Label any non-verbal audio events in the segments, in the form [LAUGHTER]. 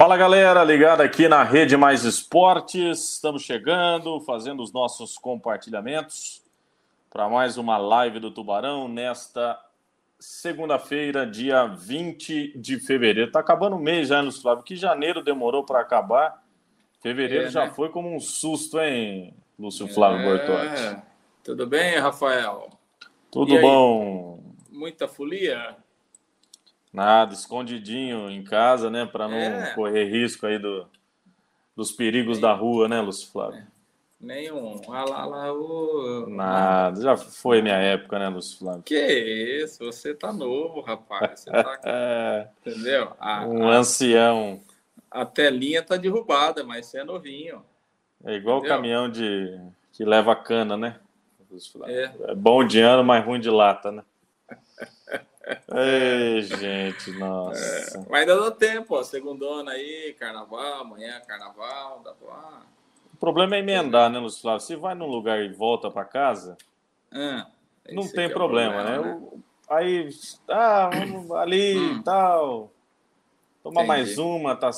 Fala galera, ligado aqui na Rede Mais Esportes. Estamos chegando, fazendo os nossos compartilhamentos para mais uma live do Tubarão nesta segunda-feira, dia 20 de fevereiro. Tá acabando o mês já, Lúcio Flávio, que janeiro demorou para acabar. Fevereiro é, já né? foi como um susto, hein, Lúcio Flávio é... Bortotti? Tudo bem, Rafael? Tudo bom. Muita folia? Nada, escondidinho em casa, né? Para não é. correr risco aí do, dos perigos Nem... da rua, né, Lúcio Flávio? É. Nenhum. Ah lá, lá, o... Nada, já foi minha época, né, Lúcio Flávio? Que isso, você tá novo, rapaz. Você tá... [LAUGHS] é. Entendeu? A, um a, ancião. A telinha tá derrubada, mas você é novinho. É igual o caminhão de que leva cana, né? É. é bom de ano, mas ruim de lata, né? Ei, gente, nossa. É, mas ainda dá tempo, ó. Segundona aí, carnaval, amanhã carnaval, dá pra... O problema é emendar, né, Lúcio Flávio? Se vai num lugar e volta para casa, ah, não tem é problema, problema, né? né? Aí, ah, vamos ali e hum. tal. Toma Entendi. mais uma, tá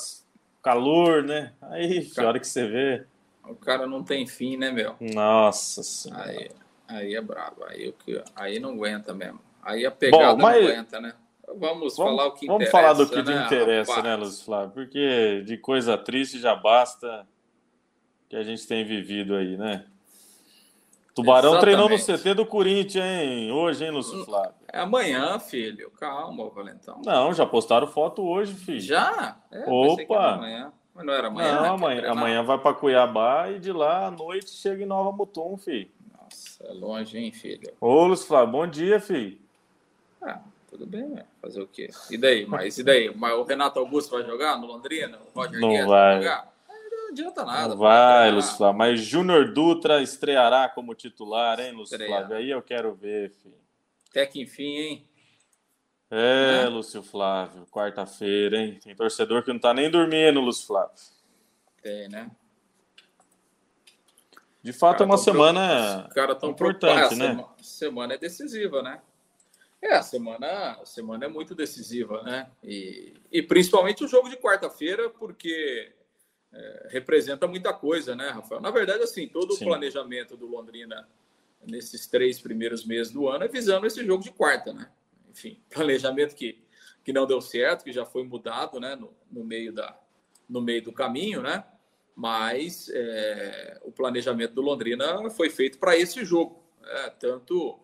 calor, né? Aí, a hora que você vê. O cara não tem fim, né, meu? Nossa senhora. Aí, aí é brabo. Aí, aí não aguenta mesmo. Aí a pegada Bom, mas... não aguenta, né? Vamos, vamos falar o que vamos interessa. Vamos falar do que né, interessa, rapaz? né, Lúcio Flávio? Porque de coisa triste já basta que a gente tem vivido aí, né? Tubarão Exatamente. treinou no CT do Corinthians, hein? Hoje, hein, Lúcio hum, Flávio? É amanhã, filho. Calma, Valentão. Não, já postaram foto hoje, filho. Já? É, Opa! Amanhã. Mas não era amanhã? Não, né? amanhã, amanhã vai para Cuiabá e de lá à noite chega em Nova Mutum, filho. Nossa, é longe, hein, filho? Ô, Lúcio Flávio, bom dia, filho. Ah, tudo bem, né? Fazer o quê? E daí? Mas e daí? Mas o Renato Augusto vai jogar no Londrina? O Roger não Guedes vai. jogar? Não adianta nada. Não vai, Lúcio Flávio. Mas Júnior Dutra estreará como titular, hein, Lúcio Estreia. Flávio? Aí eu quero ver, filho. Até que enfim, hein? É, Lúcio Flávio, quarta-feira, hein? Tem torcedor que não tá nem dormindo, Lúcio Flávio. Tem, né? De fato, é uma semana importante, né? Semana é decisiva, né? É, a semana, a semana é muito decisiva, né? E, e principalmente o jogo de quarta-feira, porque é, representa muita coisa, né, Rafael? Na verdade, assim, todo Sim. o planejamento do Londrina nesses três primeiros meses do ano é visando esse jogo de quarta, né? Enfim, [LAUGHS] planejamento que, que não deu certo, que já foi mudado, né, no, no meio da no meio do caminho, né? Mas é, o planejamento do Londrina foi feito para esse jogo, é, tanto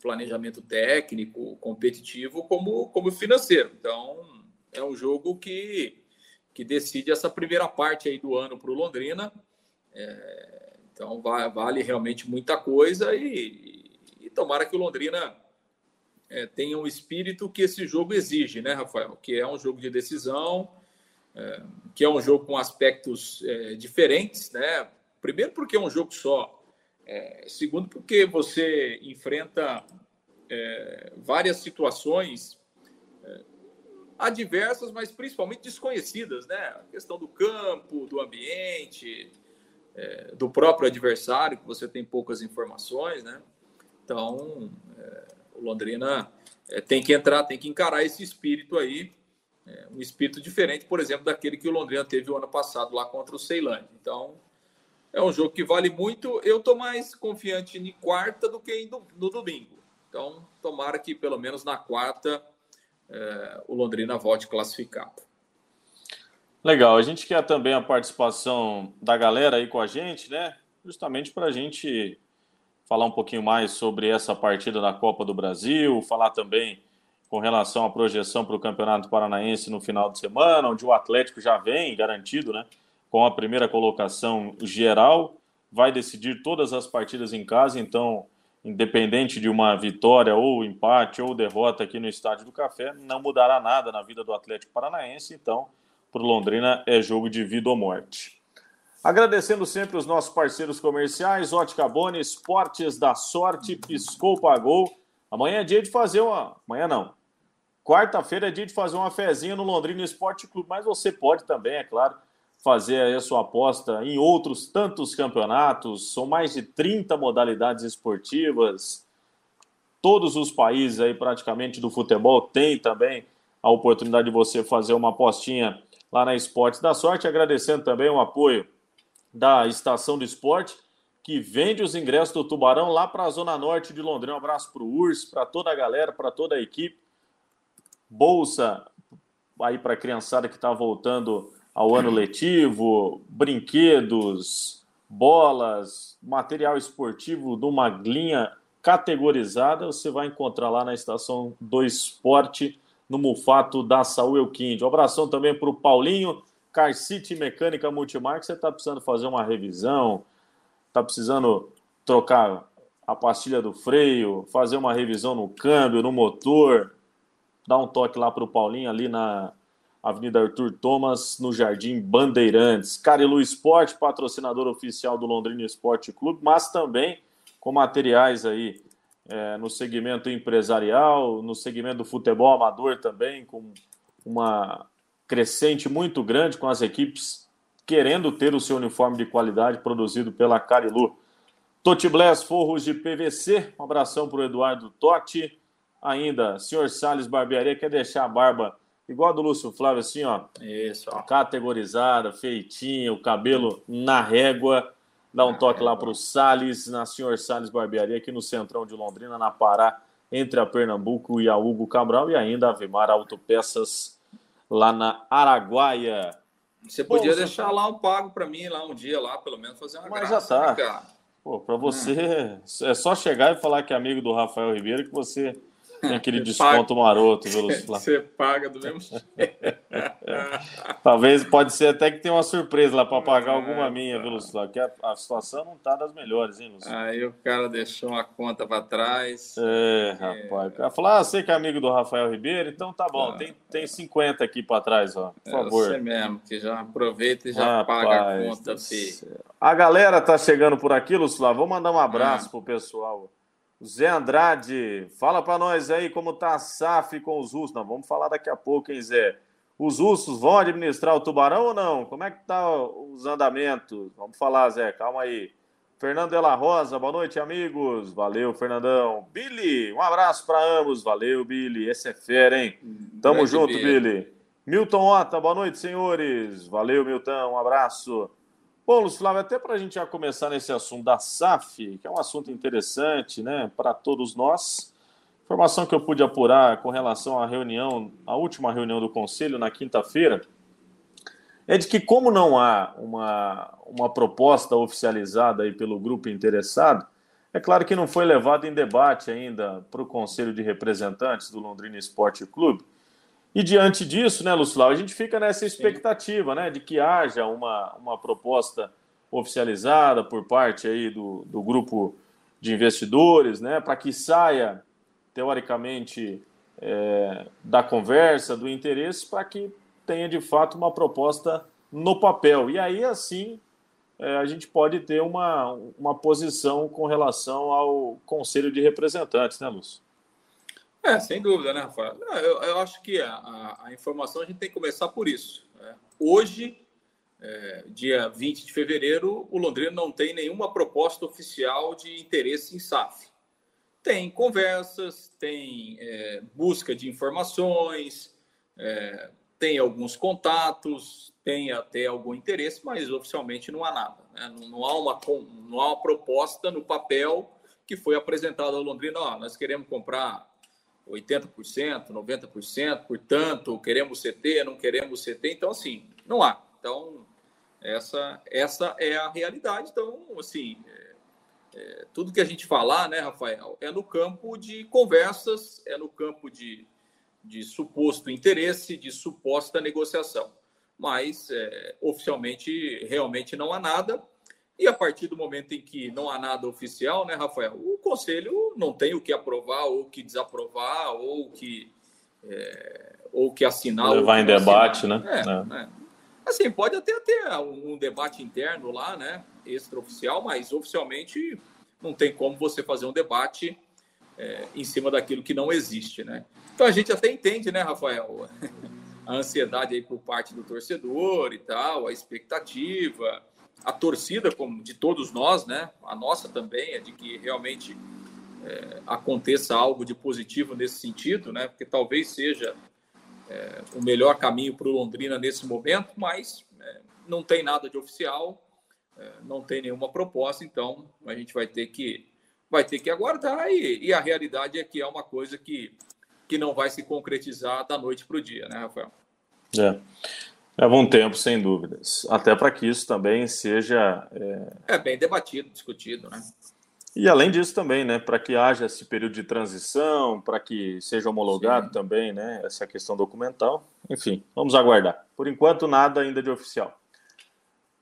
planejamento técnico, competitivo, como, como financeiro. Então, é um jogo que, que decide essa primeira parte aí do ano para o Londrina. É, então, vai, vale realmente muita coisa e, e tomara que o Londrina é, tenha um espírito que esse jogo exige, né, Rafael? Que é um jogo de decisão, é, que é um jogo com aspectos é, diferentes, né? Primeiro porque é um jogo só, é, segundo, porque você enfrenta é, várias situações é, adversas, mas principalmente desconhecidas, né? A questão do campo, do ambiente, é, do próprio adversário, que você tem poucas informações, né? Então, é, o Londrina é, tem que entrar, tem que encarar esse espírito aí, um espírito diferente, por exemplo, daquele que o Londrina teve o ano passado lá contra o Ceilândia. Então, é um jogo que vale muito. Eu estou mais confiante em quarta do que no domingo. Então, tomara que pelo menos na quarta é, o Londrina volte classificado. Legal. A gente quer também a participação da galera aí com a gente, né? Justamente para a gente falar um pouquinho mais sobre essa partida da Copa do Brasil, falar também com relação à projeção para o Campeonato Paranaense no final de semana, onde o Atlético já vem garantido, né? Com a primeira colocação geral, vai decidir todas as partidas em casa, então, independente de uma vitória ou empate ou derrota aqui no Estádio do Café, não mudará nada na vida do Atlético Paranaense, então, para o Londrina é jogo de vida ou morte. Agradecendo sempre os nossos parceiros comerciais, Ótica Boni, Esportes da Sorte, Piscou, Pagou. Amanhã é dia de fazer uma. Amanhã não. Quarta-feira é dia de fazer uma fezinha no Londrina Esporte Clube, mas você pode também, é claro fazer aí a sua aposta em outros tantos campeonatos. São mais de 30 modalidades esportivas. Todos os países aí praticamente do futebol têm também a oportunidade de você fazer uma apostinha lá na Esporte da Sorte. Agradecendo também o apoio da Estação do Esporte, que vende os ingressos do Tubarão lá para a Zona Norte de Londrina. Um abraço para o Urs, para toda a galera, para toda a equipe. Bolsa aí para a criançada que está voltando ao ano letivo, brinquedos, bolas, material esportivo de uma linha categorizada, você vai encontrar lá na estação do esporte, no Mufato da Saúl Elquinde. Um abração também para o Paulinho, Car City Mecânica Multimarca. Você está precisando fazer uma revisão, está precisando trocar a pastilha do freio, fazer uma revisão no câmbio, no motor, dá um toque lá para o Paulinho ali na Avenida Arthur Thomas, no Jardim Bandeirantes. Carilu Esporte, patrocinador oficial do Londrina Esporte Clube, mas também com materiais aí é, no segmento empresarial, no segmento do futebol amador também, com uma crescente muito grande com as equipes querendo ter o seu uniforme de qualidade produzido pela Carilu. Totti Bless, forros de PVC, um abração para o Eduardo Totti. Ainda, senhor Salles Barbearia, quer deixar a barba igual a do Lúcio Flávio, assim, ó. Isso, ó. Categorizada, feitinha, o cabelo na régua. Dá um toque lá para o Salles, na Senhor Salles Barbearia, aqui no centrão de Londrina, na Pará, entre a Pernambuco e a Hugo Cabral, e ainda a Vemar Autopeças lá na Araguaia. Você podia deixar tá... lá um pago para mim, lá um dia, lá, pelo menos fazer uma Mas graça, já tá. Né, Pô, para você, é só chegar e falar que é amigo do Rafael Ribeiro que você tem aquele desconto paga, maroto, viu, [LAUGHS] Você paga do mesmo jeito. Talvez, pode ser até que tenha uma surpresa lá para pagar alguma minha, viu, Luciano? Que a, a, situação não tá das melhores, hein, Luciano? Aí o cara deixou uma conta para trás. É, rapaz. O cara falou, ah, você que é amigo do Rafael Ribeiro, então tá bom, ah, tem, tem 50 aqui para trás, ó, por é favor. Você mesmo, que já aproveita e já rapaz, paga a conta, filho. A galera tá chegando por aqui, Luciano, vou mandar um abraço ah. pro pessoal Zé Andrade, fala para nós aí como tá a SAF com os russos. Não, vamos falar daqui a pouco, hein, Zé? Os russos vão administrar o Tubarão ou não? Como é que tá os andamentos? Vamos falar, Zé, calma aí. Fernando de la Rosa, boa noite, amigos. Valeu, Fernandão. Billy, um abraço para ambos. Valeu, Billy. Esse é fera, hein? Tamo Grande junto, Billy. Billy. Milton Ota, boa noite, senhores. Valeu, Milton. Um abraço. Bom, Lúcio Flávio, até para a gente já começar nesse assunto da SAF, que é um assunto interessante né, para todos nós. Informação que eu pude apurar com relação à reunião, à última reunião do Conselho na quinta-feira, é de que, como não há uma, uma proposta oficializada aí pelo grupo interessado, é claro que não foi levado em debate ainda para o Conselho de Representantes do Londrina Esporte Clube. E diante disso, né, Lucilau, a gente fica nessa expectativa, né, de que haja uma, uma proposta oficializada por parte aí do, do grupo de investidores, né, para que saia, teoricamente, é, da conversa, do interesse, para que tenha de fato uma proposta no papel. E aí, assim, é, a gente pode ter uma, uma posição com relação ao Conselho de Representantes, né, Lúcio? É, sem dúvida, né, Rafael? Eu, eu acho que a, a, a, informação a gente tem que começar por isso. Né? Hoje, é, dia 20 de fevereiro, o Londrina não tem nenhuma proposta oficial de interesse em SAF. Tem conversas, tem é, busca de informações, é, tem alguns contatos, tem até algum interesse, mas oficialmente não há nada. Né? Não, não, há uma, não há uma proposta no papel que foi apresentada ao Londrina. Ó, nós queremos comprar 80%, 90%, portanto, queremos CT, não queremos CT, então assim, não há. Então, essa, essa é a realidade. Então, assim, é, é, tudo que a gente falar, né, Rafael, é no campo de conversas, é no campo de, de suposto interesse, de suposta negociação. Mas, é, oficialmente, realmente não há nada. E a partir do momento em que não há nada oficial, né, Rafael? O conselho não tem o que aprovar, ou o que desaprovar, ou o que, é, ou que assinar. Levar em debate, assinar. né? É, é. Né? Assim, pode até ter um debate interno lá, né? Extraoficial, mas oficialmente não tem como você fazer um debate é, em cima daquilo que não existe, né? Então a gente até entende, né, Rafael? [LAUGHS] A ansiedade aí por parte do torcedor e tal, a expectativa a torcida, como de todos nós, né? A nossa também é de que realmente é, aconteça algo de positivo nesse sentido, né? Porque talvez seja é, o melhor caminho para o Londrina nesse momento, mas é, não tem nada de oficial, é, não tem nenhuma proposta, então a gente vai ter que vai ter que aguardar e, e a realidade é que é uma coisa que, que não vai se concretizar da noite para o dia, né, Rafael? É. Leva um tempo, sem dúvidas. Até para que isso também seja. É... é... bem debatido, discutido, né? E além disso também, né, para que haja esse período de transição, para que seja homologado Sim. também, né, essa questão documental. Enfim, vamos aguardar. Por enquanto, nada ainda de oficial.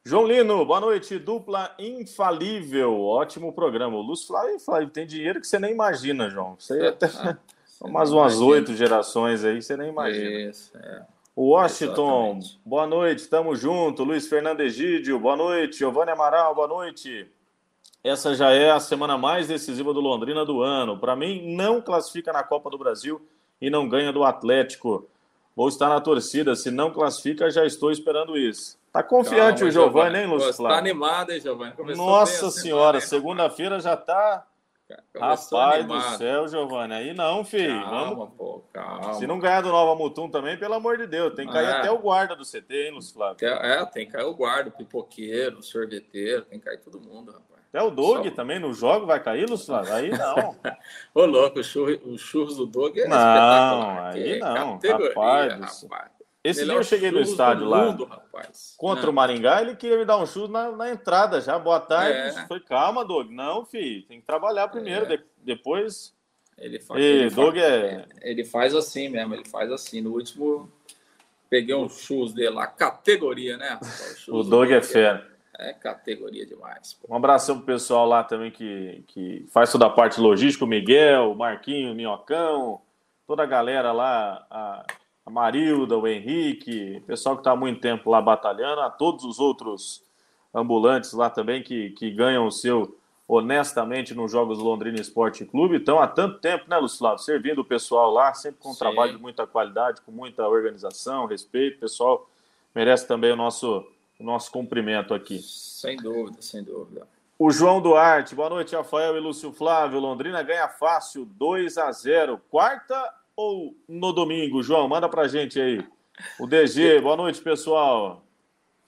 João Lino, boa noite. Dupla infalível. Ótimo programa. O Lúcio Flávio, Flávio tem dinheiro que você nem imagina, João. Você [LAUGHS] até. Ah, [LAUGHS] mais umas oito gerações aí, você nem imagina. Isso, é. Washington, Exatamente. boa noite, estamos junto. Luiz Fernando Egídio, boa noite. Giovanni Amaral, boa noite. Essa já é a semana mais decisiva do Londrina do ano. Para mim, não classifica na Copa do Brasil e não ganha do Atlético. Vou estar na torcida. Se não classifica, já estou esperando isso. Tá confiante Calma, o Giovanni, hein, Lúcio Flávio? Tá animado, hein, Giovanni? Nossa senhora, segunda-feira já tá Rapaz animado. do céu, Giovanni. Aí não, filho. Calma, Vamos... pô, calma. Se não ganhar do Nova Mutum também, pelo amor de Deus, tem que cair é. até o guarda do CT, hein, Lúcio Flávio? É, tem que cair o guarda, o pipoqueiro, o sorveteiro, tem que cair todo mundo, rapaz. Até o Dog Só... também no jogo vai cair, Lúcio Flávio? Aí não. [LAUGHS] Ô, louco, o churros, o churros do Dog é Não, aí não. Rapaz, rapaz. Esse dia eu cheguei no estádio lá mundo, rapaz. contra não. o Maringá, ele queria me dar um chute na, na entrada já. Boa tarde. É. Foi calma, Doug. Não, filho, tem que trabalhar primeiro, é. de, depois. Ele faz, ele, Doug faz, é... ele faz assim mesmo, ele faz assim. No último, peguei um chus dele lá, categoria, né? [LAUGHS] O, o Doug é fera. É categoria demais. Pô. Um abração pro pessoal lá também que, que faz toda a parte logística, o Miguel, o Marquinho, o Minhocão, toda a galera lá, a a Marilda, o Henrique, o pessoal que está há muito tempo lá batalhando, a todos os outros ambulantes lá também que, que ganham o seu honestamente nos Jogos do Londrina Esporte Clube. Então, há tanto tempo, né, Luciano, servindo o pessoal lá, sempre com um trabalho de muita qualidade, com muita organização, respeito. O pessoal merece também o nosso, o nosso cumprimento aqui. Sem dúvida, sem dúvida. O João Duarte, boa noite, Rafael e Lúcio Flávio. Londrina ganha fácil, 2 a 0. Quarta ou no domingo? João, manda pra gente aí. O DG, boa noite, pessoal.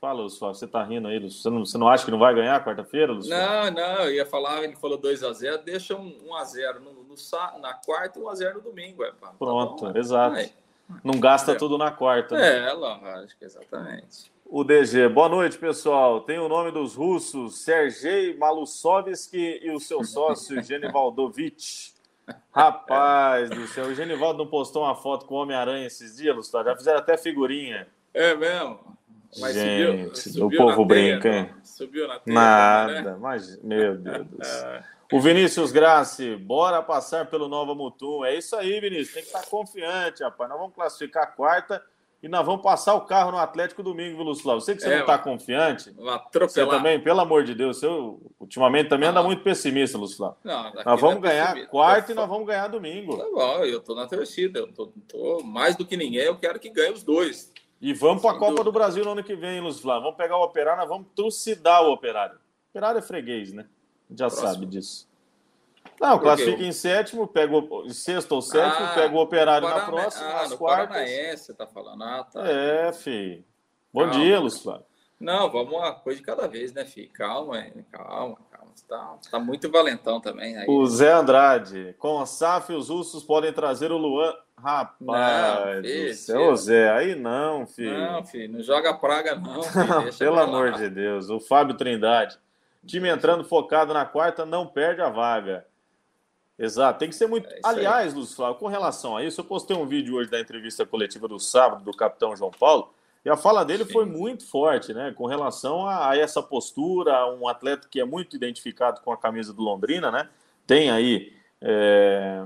Fala, Lúcio, você tá rindo aí, Lúcio. Você não, você não acha que não vai ganhar quarta-feira, Lúcio? Não, não, eu ia falar, ele falou 2x0, deixa um 1x0 no, no, na quarta e 1x0 no domingo. É, pá. Pronto, tá bom, exato. Aí. Não gasta é. tudo na quarta. Né? É, lógico, exatamente. O DG, boa noite, pessoal. Tem o nome dos russos, Sergei Malusovski e o seu sócio, [LAUGHS] Genivaldovic. Rapaz do céu, o Genivaldo não postou uma foto com o Homem-Aranha esses dias, Gustavo? Já fizeram até figurinha. É mesmo? Mas Gente, subiu, subiu o povo brinca, hein? Subiu na teia, Nada, né? mas, meu Deus do céu. [LAUGHS] O Vinícius Grassi, bora passar pelo Nova Mutum. É isso aí, Vinícius, tem que estar confiante, rapaz. Nós vamos classificar a quarta e nós vamos passar o carro no Atlético domingo, viu, Flávio? Sei que você é, não está confiante. Você também, pelo amor de Deus, você ultimamente também anda muito pessimista. Não, nós vamos é ganhar quarto e nós vamos ganhar domingo. Tá bom, eu estou na torcida. Eu tô, tô, mais do que ninguém, eu quero que ganhe os dois. E vamos para a Copa do Brasil no ano que vem, Flávio. Vamos pegar o Operário, nós vamos trucidar o Operário. O Operário é freguês, né? Já Próximo. sabe disso. Não, classifica em sétimo, pega o sexto ou sétimo, ah, pega o operário na próxima, ah, nas quartas. Paranaense, você tá falando. Ah, tá. É, filho. Bom calma, dia, Lúcio Não, vamos uma coisa de cada vez, né, filho? Calma, calma, calma. Você tá, tá muito valentão também. Aí. O Zé Andrade, com o SAF, os russos podem trazer o Luan. Rapaz, não, filho, céu, Zé, aí não, filho. Não, filho, não joga praga, não. Filho, [LAUGHS] Pelo amor de Deus. O Fábio Trindade. Time entrando focado na quarta, não perde a vaga. Exato, tem que ser muito. É Aliás, Lúcio Flávio, com relação a isso, eu postei um vídeo hoje da entrevista coletiva do sábado do capitão João Paulo, e a fala dele Sim. foi muito forte, né? Com relação a, a, essa postura, um atleta que é muito identificado com a camisa do Londrina, né? Tem aí é,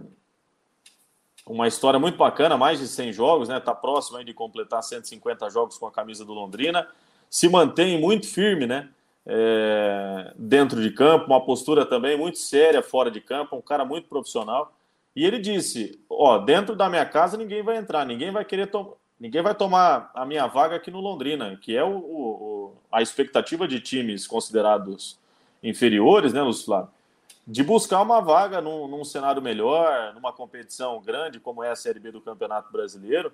uma história muito bacana, mais de 100 jogos, né? Tá próximo aí de completar 150 jogos com a camisa do Londrina. Se mantém muito firme, né? É, dentro de campo, uma postura também muito séria fora de campo, um cara muito profissional. E ele disse: Ó, dentro da minha casa ninguém vai entrar, ninguém vai querer tomar. Ninguém vai tomar a minha vaga aqui no Londrina, que é o, o, a expectativa de times considerados inferiores, né, Lúcio Flávio? De buscar uma vaga num, num cenário melhor, numa competição grande como é a Série B do Campeonato Brasileiro.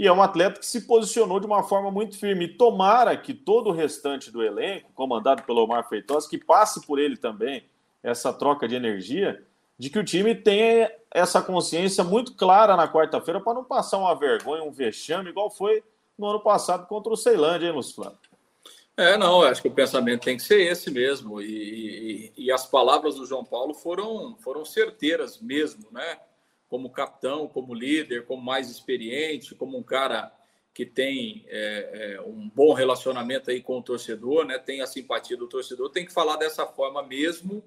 E é um atleta que se posicionou de uma forma muito firme. Tomara que todo o restante do elenco, comandado pelo Omar Feitosa, que passe por ele também essa troca de energia, de que o time tenha essa consciência muito clara na quarta-feira para não passar uma vergonha, um vexame, igual foi no ano passado contra o Ceilândia, hein, Lúcio Flávio? É, não, acho que o pensamento tem que ser esse mesmo. E, e, e, as palavras do João Paulo foram, foram certeiras mesmo, né? Como capitão, como líder, como mais experiente, como um cara que tem é, é, um bom relacionamento aí com o torcedor, né? Tem a simpatia do torcedor, tem que falar dessa forma mesmo.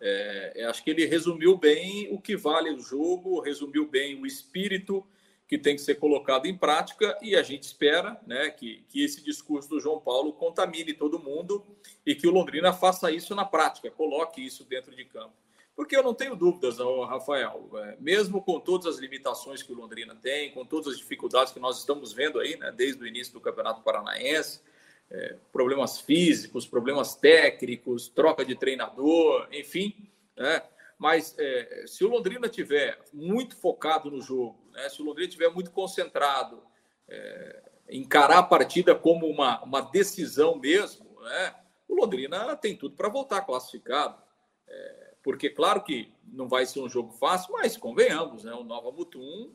É, acho que ele resumiu bem o que vale o jogo, resumiu bem o espírito que tem que ser colocado em prática e a gente espera né, que, que esse discurso do João Paulo contamine todo mundo e que o Londrina faça isso na prática, coloque isso dentro de campo. Porque eu não tenho dúvidas, Rafael, é, mesmo com todas as limitações que o Londrina tem, com todas as dificuldades que nós estamos vendo aí, né, desde o início do Campeonato Paranaense, é, problemas físicos, problemas técnicos, troca de treinador, enfim, né, mas é, se o Londrina tiver muito focado no jogo, né, se o Londrina tiver muito concentrado, é, encarar a partida como uma, uma decisão mesmo, né, o Londrina tem tudo para voltar classificado. É, porque, claro que não vai ser um jogo fácil, mas convenhamos, né, o Nova Mutum,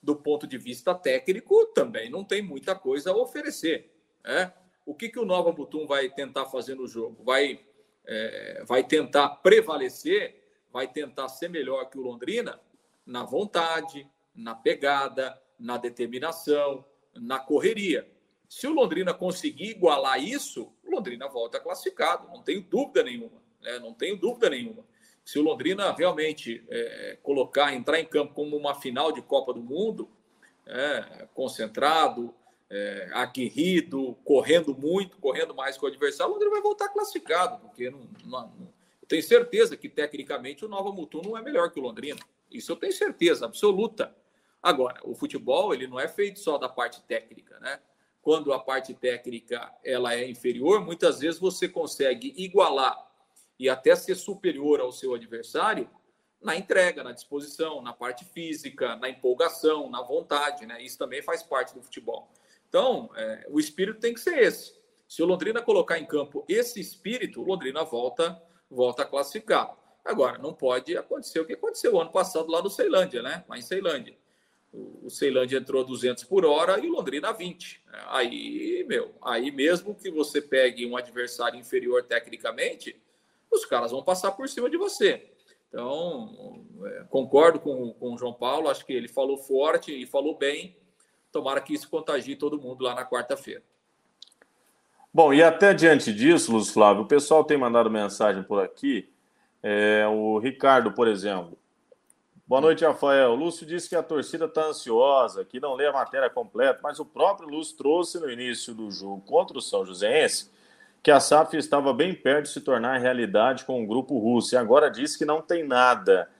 do ponto de vista técnico, também não tem muita coisa a oferecer. Né? O que, que o Nova Mutum vai tentar fazer no jogo? Vai, é, vai tentar prevalecer vai tentar ser melhor que o Londrina na vontade, na pegada, na determinação, na correria. Se o Londrina conseguir igualar isso, o Londrina volta classificado, não tenho dúvida nenhuma. Né? Não tenho dúvida nenhuma. Se o Londrina realmente é, colocar, entrar em campo como uma final de Copa do Mundo, é, concentrado, é, aguerrido, correndo muito, correndo mais que o adversário, o Londrina vai voltar classificado, porque não, não, eu tenho certeza que, tecnicamente, o Nova Mutum não é melhor que o Londrina. Isso eu tenho certeza absoluta. Agora, o futebol ele não é feito só da parte técnica, né? Quando a parte técnica ela é inferior, muitas vezes você consegue igualar e até ser superior ao seu adversário na entrega, na disposição, na parte física, na empolgação, na vontade, né? Isso também faz parte do futebol. Então, é, o espírito tem que ser esse. Se o Londrina colocar em campo esse espírito, o Londrina volta volta a classificar. Agora, não pode acontecer o que aconteceu ano passado lá no Ceilândia, né? Lá em Ceilândia. O Ceilândia entrou a 200 por hora e o Londrina a 20. Aí, meu, aí mesmo que você pegue um adversário inferior tecnicamente, os caras vão passar por cima de você. Então, é, concordo com, com o João Paulo, acho que ele falou forte e falou bem. Tomara que isso contagie todo mundo lá na quarta-feira. Bom, e até diante disso, Luz Flávio, o pessoal tem mandado mensagem por aqui. É, o Ricardo, por exemplo. Boa noite, Rafael. O Lúcio disse que a torcida está ansiosa, que não lê a matéria completa, mas o próprio Lúcio trouxe no início do jogo contra o São Joséense que a SAF estava bem perto de se tornar realidade com o grupo russo e agora diz que não tem nada.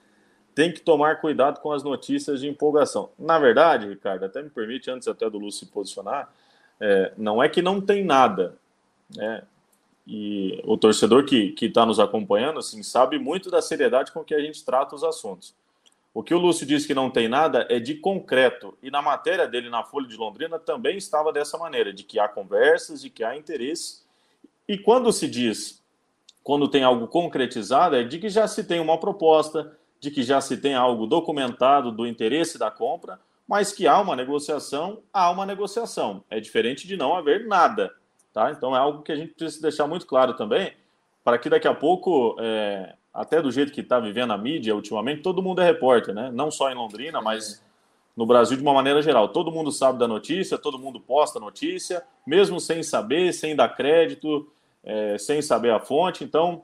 Tem que tomar cuidado com as notícias de empolgação. Na verdade, Ricardo, até me permite, antes até do Lúcio se posicionar, é, não é que não tem nada. Né? E o torcedor que está nos acompanhando assim, sabe muito da seriedade com que a gente trata os assuntos. O que o Lúcio disse que não tem nada é de concreto. E na matéria dele na Folha de Londrina também estava dessa maneira, de que há conversas, de que há interesse. E quando se diz, quando tem algo concretizado, é de que já se tem uma proposta, de que já se tem algo documentado do interesse da compra, mas que há uma negociação, há uma negociação. É diferente de não haver nada. Tá? Então é algo que a gente precisa deixar muito claro também, para que daqui a pouco, é, até do jeito que está vivendo a mídia ultimamente, todo mundo é repórter, né? não só em Londrina, mas no Brasil de uma maneira geral. Todo mundo sabe da notícia, todo mundo posta notícia, mesmo sem saber, sem dar crédito, é, sem saber a fonte. Então,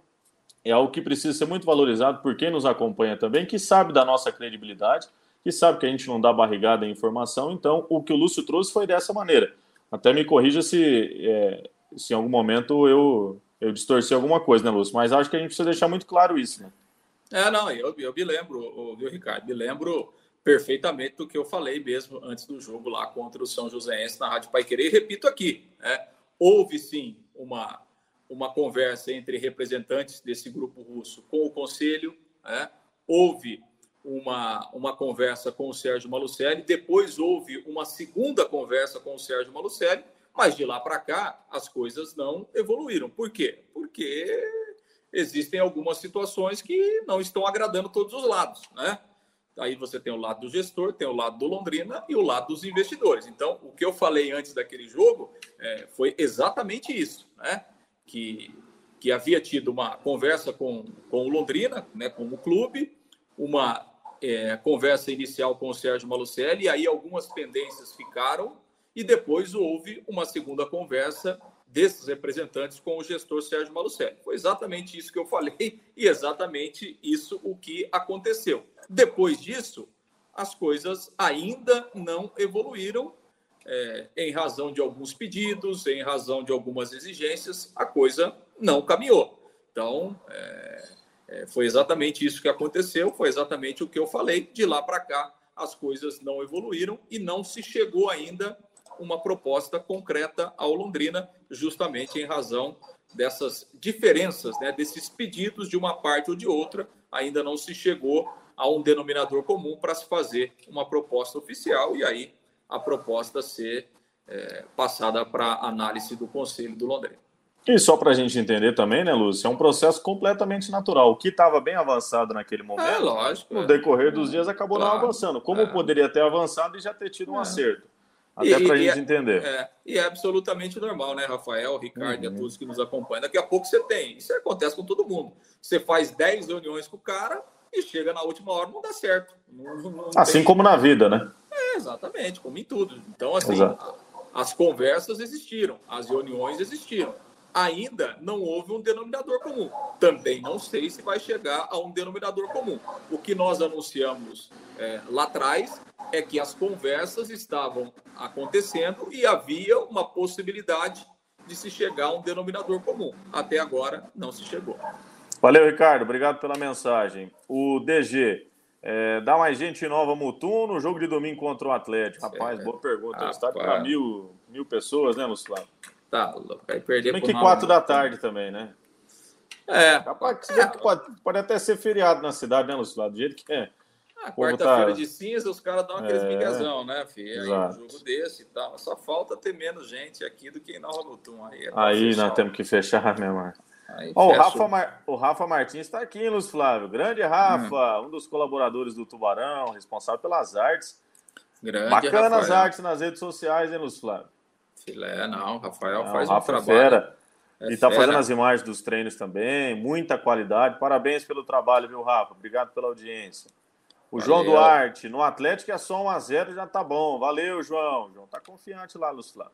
é algo que precisa ser muito valorizado por quem nos acompanha também, que sabe da nossa credibilidade, que sabe que a gente não dá barrigada em informação. Então, o que o Lúcio trouxe foi dessa maneira. Até me corrija se, é, se em algum momento eu, eu distorci alguma coisa, né, Lúcio? Mas acho que a gente precisa deixar muito claro isso, né? É, não, eu, eu me lembro, viu, Ricardo? Me lembro perfeitamente do que eu falei mesmo antes do jogo lá contra o São Joséense na Rádio Pai Querer. E repito aqui, né? houve sim uma, uma conversa entre representantes desse grupo russo com o Conselho, né? houve uma, uma conversa com o Sérgio Malucelli, depois houve uma segunda conversa com o Sérgio Malucelli, mas de lá para cá as coisas não evoluíram. Por quê? Porque existem algumas situações que não estão agradando todos os lados, né? Aí você tem o lado do gestor, tem o lado do Londrina e o lado dos investidores. Então, o que eu falei antes daquele jogo é, foi exatamente isso, né? Que, que havia tido uma conversa com, com o Londrina, né, com o clube, uma é, conversa inicial com o Sérgio Malucelli, e aí algumas pendências ficaram, e depois houve uma segunda conversa desses representantes com o gestor Sérgio Malucelli. Foi exatamente isso que eu falei [LAUGHS] e exatamente isso o que aconteceu. Depois disso, as coisas ainda não evoluíram é, em razão de alguns pedidos, em razão de algumas exigências, a coisa não caminhou. Então, é, é, foi exatamente isso que aconteceu, foi exatamente o que eu falei. De lá para cá, as coisas não evoluíram e não se chegou ainda uma proposta concreta ao Londrina, justamente em razão dessas diferenças, né, desses pedidos de uma parte ou de outra, ainda não se chegou a um denominador comum para se fazer uma proposta oficial e aí a proposta ser é, passada para análise do Conselho do Londrina. E só para a gente entender também, né, Lúcio, é um processo completamente natural. O que estava bem avançado naquele momento, é, lógico, no é. decorrer dos dias, acabou claro, não avançando. Como é. poderia ter avançado e já ter tido um é. acerto? Até para a gente é, entender. É, e é absolutamente normal, né, Rafael, Ricardo uhum. e a todos que nos acompanham. Daqui a pouco você tem. Isso acontece com todo mundo. Você faz 10 reuniões com o cara e chega na última hora não dá certo. Não, não assim tem... como na vida, né? É, exatamente, como em tudo. Então, assim, Exato. as conversas existiram, as reuniões existiram. Ainda não houve um denominador comum. Também não sei se vai chegar a um denominador comum. O que nós anunciamos é, lá atrás é que as conversas estavam acontecendo e havia uma possibilidade de se chegar a um denominador comum. Até agora não se chegou. Valeu, Ricardo. Obrigado pela mensagem. O DG, é, dá mais gente nova Mutum no jogo de domingo contra o Atlético? Rapaz, é, boa pergunta. Rapaz. Estádio para mil, mil pessoas, né, Luciano? Tá louco. Aí perder que quatro da tarde também, né? É. Capaz é. Pode, pode até ser feriado na cidade, né, Luciano? Do jeito que é. Ah, quarta-feira tá... de cinza, os caras dão aqueles é... miguezão, né, filho? Aí um jogo desse e tal. Só falta ter menos gente aqui do que em Nova Mutum. Aí, é aí nós temos que fechar mesmo. Oh, o, Rafa Mar... o Rafa Martins está aqui, Luiz Flávio. Grande Rafa, hum. um dos colaboradores do Tubarão, responsável pelas artes. Grande Bacana as artes nas redes sociais, hein, Luiz Flávio? Filé, não. Rafael não, faz Rafa um é trabalho. Fera. É e está fazendo as imagens dos treinos também, muita qualidade. Parabéns pelo trabalho, viu, Rafa? Obrigado pela audiência. O Valeu. João Duarte, no Atlético é só 1x0, já tá bom. Valeu, João. João tá confiante lá, Luiz Flávio.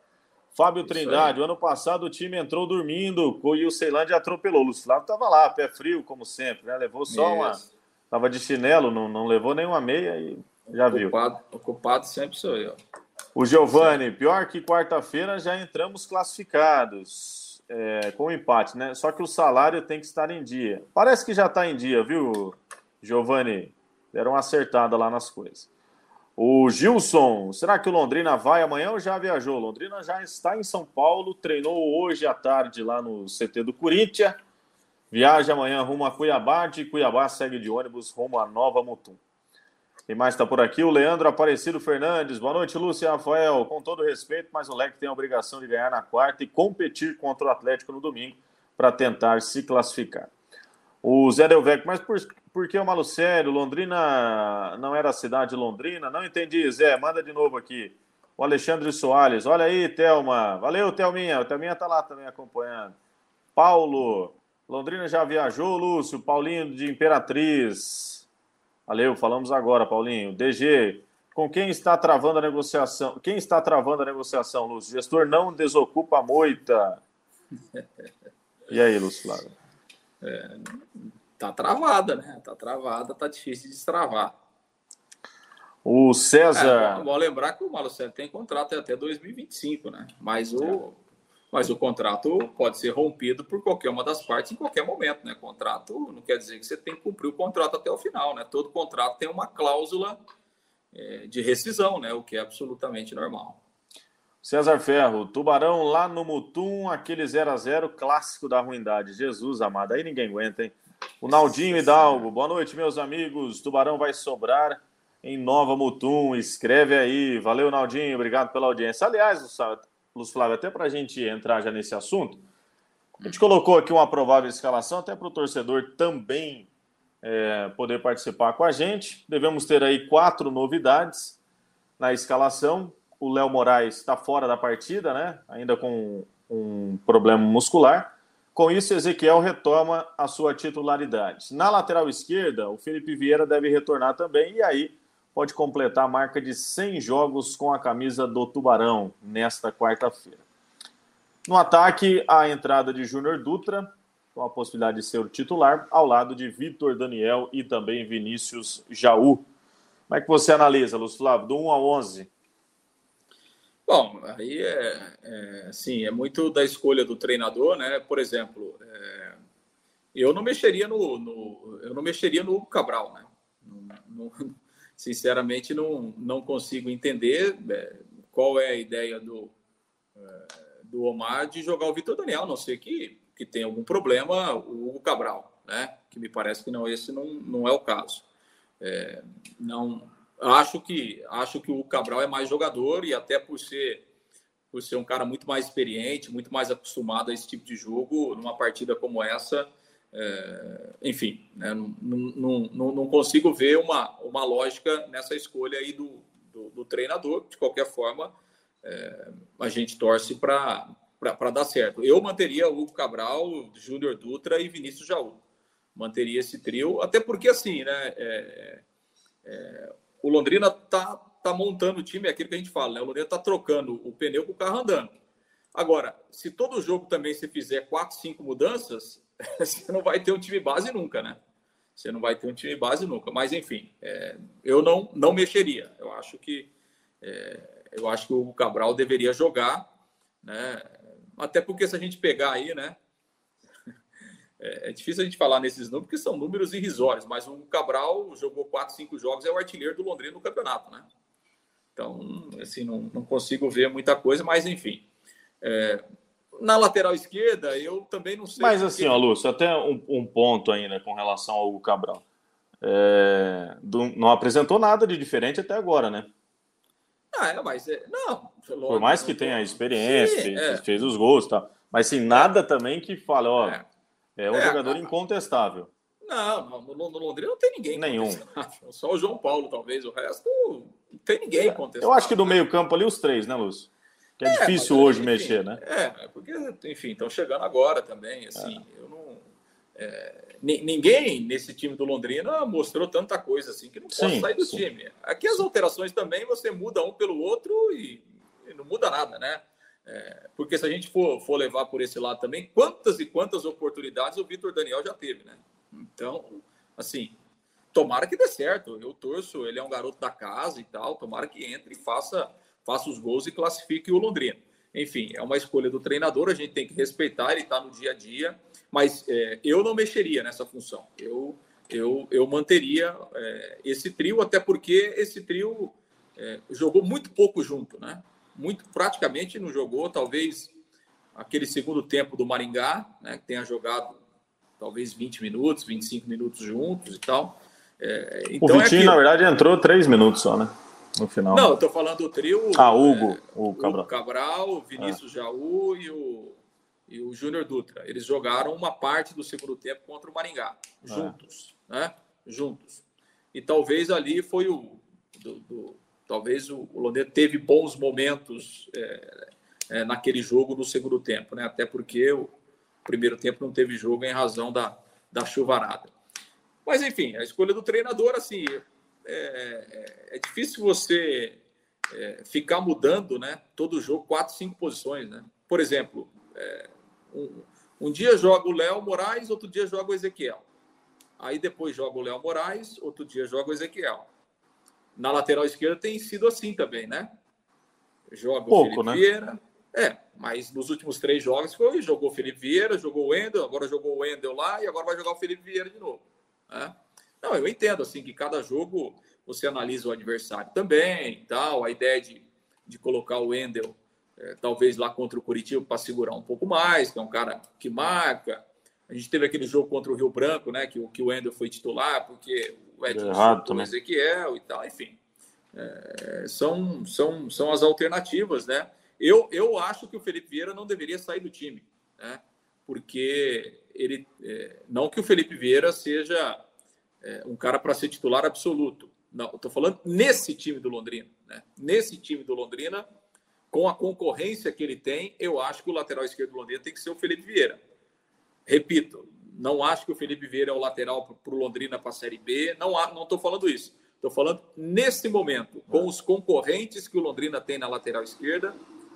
Fábio Isso Trindade, o ano passado o time entrou dormindo e o Ceilândia atropelou. O Flávio estava lá, pé frio, como sempre, né? Levou só Isso. uma. Tava de chinelo, não, não levou nenhuma meia e já viu. Ocupado sempre sou eu. O Giovanni, pior que quarta-feira já entramos classificados é, com empate, né? Só que o salário tem que estar em dia. Parece que já está em dia, viu, Giovanni? Deram uma acertada lá nas coisas. O Gilson, será que o Londrina vai amanhã ou já viajou? Londrina já está em São Paulo, treinou hoje à tarde lá no CT do Corinthians. Viaja amanhã rumo a Cuiabá, de Cuiabá segue de ônibus rumo a Nova Mutum. Quem mais está por aqui? O Leandro Aparecido Fernandes. Boa noite, Lúcia Rafael. Com todo respeito, mas o Leque tem a obrigação de ganhar na quarta e competir contra o Atlético no domingo para tentar se classificar. O Zé Delvec, mas por, por que o Malucério? Londrina não era a cidade de Londrina? Não entendi, Zé, manda de novo aqui. O Alexandre Soares, olha aí, Thelma. Valeu, Thelminha. O Thelminha tá lá também acompanhando. Paulo, Londrina já viajou, Lúcio. Paulinho de Imperatriz. Valeu, falamos agora, Paulinho. DG, com quem está travando a negociação? Quem está travando a negociação, Lúcio? gestor não desocupa a moita. E aí, Lúcio Flávio? É, tá travada, né? Tá travada, tá difícil de destravar. O César. É, bom, lembrar que o Malucelli tem contrato até 2025, né? Mas o, mas o contrato pode ser rompido por qualquer uma das partes em qualquer momento, né? Contrato não quer dizer que você tem que cumprir o contrato até o final, né? Todo contrato tem uma cláusula é, de rescisão, né? O que é absolutamente normal. César Ferro, Tubarão lá no Mutum, aquele 0 a 0 clássico da ruindade. Jesus amado, aí ninguém aguenta, hein? O Naldinho Hidalgo, boa noite, meus amigos. Tubarão vai sobrar em Nova Mutum. Escreve aí. Valeu, Naldinho. Obrigado pela audiência. Aliás, Luz Flávio, até para a gente entrar já nesse assunto, a gente colocou aqui uma provável escalação, até para o torcedor também é, poder participar com a gente. Devemos ter aí quatro novidades na escalação. O Léo Moraes está fora da partida, né? Ainda com um problema muscular. Com isso, Ezequiel retoma a sua titularidade. Na lateral esquerda, o Felipe Vieira deve retornar também e aí pode completar a marca de 100 jogos com a camisa do Tubarão nesta quarta-feira. No ataque, a entrada de Júnior Dutra, com a possibilidade de ser o titular, ao lado de Vitor Daniel e também Vinícius Jaú. Como é que você analisa, Luz Flávio, do 1 a 11? Bom, aí é, é, sim, é muito da escolha do treinador, né? Por exemplo, é, eu não mexeria no, no, eu não mexeria no Cabral, né? Não, não, [LAUGHS] sinceramente, não, não consigo entender é, qual é a ideia do, é, do Omar de jogar o Vitor Daniel, a não ser que, que tenha algum problema o Hugo Cabral, né? Que me parece que não esse não, não é o caso. É, não Acho que acho que o Cabral é mais jogador e até por ser por ser um cara muito mais experiente, muito mais acostumado a esse tipo de jogo, numa partida como essa, é, enfim, né, não, não, não, não, consigo ver uma, uma lógica nessa escolha aí do, do, do treinador. De qualquer forma, é, a gente torce para dar certo. Eu manteria o Hugo Cabral, Júnior Dutra e Vinícius Jaú. Manteria esse trio, até porque assim, né? É, é o Londrina tá, tá montando o time, é aquilo que a gente fala, né? O Londrina tá trocando o pneu com o carro andando. Agora, se todo jogo também você fizer quatro, cinco mudanças, [LAUGHS] você não vai ter um time base nunca, né? Você não vai ter um time base nunca. Mas enfim, é, eu não não mexeria. Eu acho que é, eu acho que o Cabral deveria jogar, né? Até porque se a gente pegar aí, né? É, é, difícil a gente falar nesses números, porque são números irrisórios, mas o Cabral jogou 4, 5 jogos, é o artilheiro do Londrina no campeonato, né? Então, assim, não, não consigo ver muita coisa, mas enfim. É, na lateral esquerda, eu também não sei. Mas assim, ó, Lúcio, até um, um, ponto ainda com relação ao Hugo Cabral. É, do, não apresentou nada de diferente até agora, né? Ah, é, mas é, não. Por mais que tenha experiência, Sim, fez, é. fez, os gols e tal. Mas sim, nada também que fale, ó, é. É um é, jogador incontestável. Não, no, no, Londrina não tem ninguém. Nenhum. Só o João Paulo, talvez. O resto não tem ninguém contestável. Eu acho que do meio-campo ali, os três, né, Lúcio? Que é, é difícil hoje enfim, mexer, né? É, porque, enfim, estão chegando agora também. Assim, é. eu não. É, ninguém nesse time do Londrina mostrou tanta coisa assim que não pode sim, sair do sim. time. Aqui as alterações também você muda um pelo outro e, e não muda nada, né? É, porque se a gente for, for levar por esse lado também, quantas e quantas oportunidades o Vitor Daniel já teve, né? Então, assim, tomara que dê certo. Eu torço, ele é um garoto da casa e tal, tomara que entre e faça, faça os gols e classifique o Londrina. Enfim, é uma escolha do treinador, a gente tem que respeitar, ele está no dia a dia, mas é, eu não mexeria nessa função. Eu, eu, eu manteria é, esse trio, até porque esse trio é, jogou muito pouco junto, né? Muito praticamente não jogou, talvez aquele segundo tempo do Maringá, né, que tenha jogado talvez 20 minutos, 25 minutos juntos e tal. É, então o é Vitinho, é na verdade, entrou três minutos só, né? No final. Não, eu estou falando do trio. Ah, Hugo, é, o Cabral. Hugo Cabral, Vinícius é. Jaú e o, e o Júnior Dutra. Eles jogaram uma parte do segundo tempo contra o Maringá, é. juntos, né? Juntos. E talvez ali foi o do, do talvez o, o Londrina teve bons momentos é, é, naquele jogo no segundo tempo, né? Até porque o primeiro tempo não teve jogo em razão da, da chuvarada. Mas enfim, a escolha do treinador, assim, é, é, é difícil você é, ficar mudando, né? Todo jogo, quatro, cinco posições, né? Por exemplo, é, um, um dia joga o Léo Moraes, outro dia joga o Ezequiel. Aí depois joga o Léo Moraes, outro dia joga o Ezequiel na lateral esquerda tem sido assim também, né? Joga Pouco, o Felipe né? Vieira. É, mas nos últimos três jogos foi, jogou o Felipe Vieira, jogou o Wendel, agora jogou o Wendel lá e agora vai jogar o Felipe Vieira de novo. Né? Não, eu entendo assim que cada jogo você analisa o adversário também, tal, a ideia de, de colocar o Wendel é, talvez lá contra o Curitiba para segurar um pouco mais, que é um cara que marca. A gente teve aquele jogo contra o Rio Branco, né? Que, que o Wendel foi titular, porque o Edson o Ezequiel e tal, enfim. É, são, são, são as alternativas, né? Eu, eu acho que o Felipe Vieira não deveria sair do time, né? Porque ele. É, não que o Felipe Vieira seja é, um cara para ser titular absoluto. Não, estou falando nesse time do Londrina. Né? Nesse time do Londrina, com a concorrência que ele tem, eu acho que o lateral esquerdo do Londrina tem que ser o Felipe Vieira. Repito, não acho que o Felipe Vieira é o lateral para o Londrina para a Série B. Não estou falando isso. Estou falando nesse momento, com os concorrentes que o Londrina tem na lateral esquerda,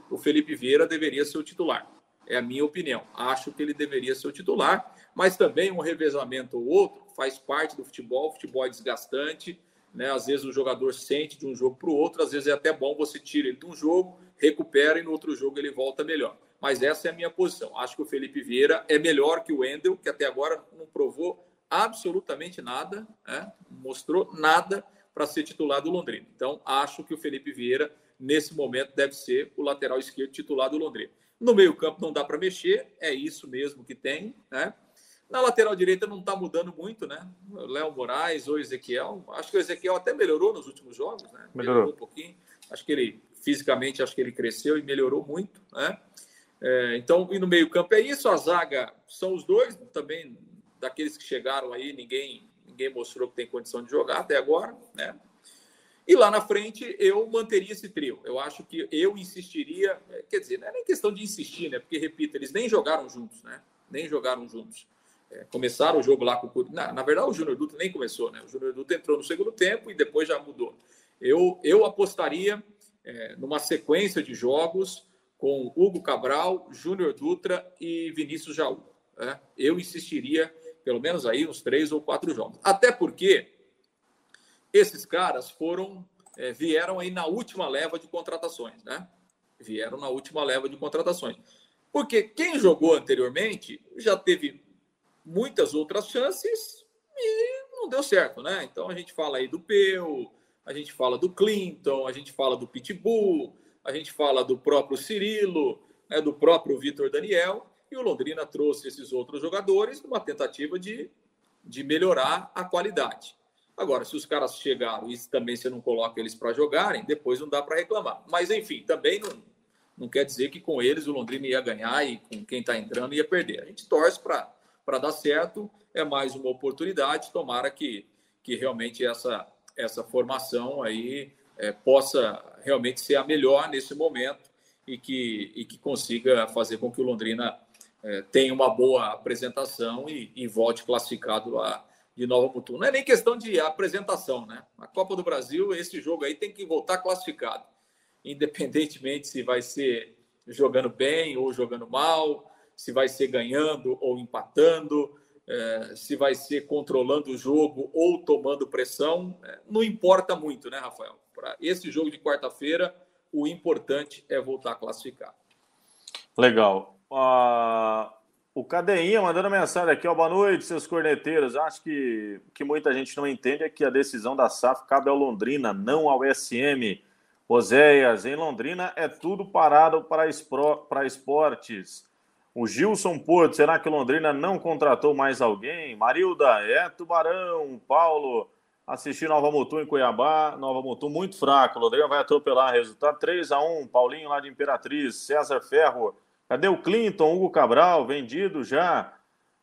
o Felipe Vieira deveria ser o titular. É a minha opinião. Acho que ele deveria ser o titular, mas também um revezamento ou outro faz parte do futebol. O futebol é desgastante, né? Às vezes o jogador sente de um jogo para o outro, às vezes é até bom você tira ele de um jogo, recupera e no outro jogo ele volta melhor. Mas essa é a minha posição. Acho que o Felipe Vieira é melhor que o Wendel, que até agora não provou absolutamente nada, né? mostrou nada para ser titular do Londrina. Então, acho que o Felipe Vieira, nesse momento, deve ser o lateral esquerdo titular do Londrina. No meio-campo não dá para mexer, é isso mesmo que tem, né? Na lateral direita não está mudando muito, né? Léo Moraes ou Ezequiel. Acho que o Ezequiel até melhorou nos últimos jogos, né? Melhorou, melhorou um pouquinho. Acho que ele, fisicamente, acho que ele cresceu e melhorou muito, né? É, então, e no meio-campo é isso. A zaga são os dois, também daqueles que chegaram aí, ninguém, ninguém mostrou que tem condição de jogar até agora, né? E lá na frente eu manteria esse trio. Eu acho que eu insistiria, quer dizer, não é nem questão de insistir, né? Porque, repito, eles nem jogaram juntos, né? Nem jogaram juntos. É, começaram o jogo lá com o na, na verdade, o Júnior Dutra nem começou, né? O Júnior Dutra entrou no segundo tempo e depois já mudou. Eu, eu apostaria é, numa sequência de jogos com Hugo Cabral, Júnior Dutra e Vinícius Jaú. Né? Eu insistiria pelo menos aí uns três ou quatro jogos. Até porque esses caras foram é, vieram aí na última leva de contratações, né? Vieram na última leva de contratações. Porque quem jogou anteriormente já teve muitas outras chances e não deu certo, né? Então a gente fala aí do Peu, a gente fala do Clinton, a gente fala do Pitbull, a gente fala do próprio Cirilo, né, do próprio Vitor Daniel, e o Londrina trouxe esses outros jogadores numa tentativa de, de melhorar a qualidade. Agora, se os caras chegaram e também você não coloca eles para jogarem, depois não dá para reclamar. Mas, enfim, também não, não quer dizer que com eles o Londrina ia ganhar e com quem está entrando ia perder. A gente torce para dar certo. É mais uma oportunidade. Tomara que, que realmente essa, essa formação aí é, possa realmente ser a melhor nesse momento e que, e que consiga fazer com que o Londrina é, tenha uma boa apresentação e, e volte classificado lá de Nova Mutum. Não é nem questão de apresentação, né? A Copa do Brasil, esse jogo aí tem que voltar classificado, independentemente se vai ser jogando bem ou jogando mal, se vai ser ganhando ou empatando, é, se vai ser controlando o jogo ou tomando pressão, é, não importa muito, né, Rafael? Para esse jogo de quarta-feira, o importante é voltar a classificar. Legal. Uh, o Cadeinha mandando mensagem aqui, ó, boa noite, seus corneteiros. Acho que que muita gente não entende é que a decisão da SAF cabe ao Londrina, não ao SM. Oséias, em Londrina é tudo parado para, para esportes. O Gilson Porto, será que Londrina não contratou mais alguém? Marilda, é Tubarão, Paulo, assistir Nova Mutum em Cuiabá, Nova Mutum muito fraco, Londrina vai atropelar, resultado 3 a 1 Paulinho lá de Imperatriz, César Ferro, cadê o Clinton, Hugo Cabral, vendido já,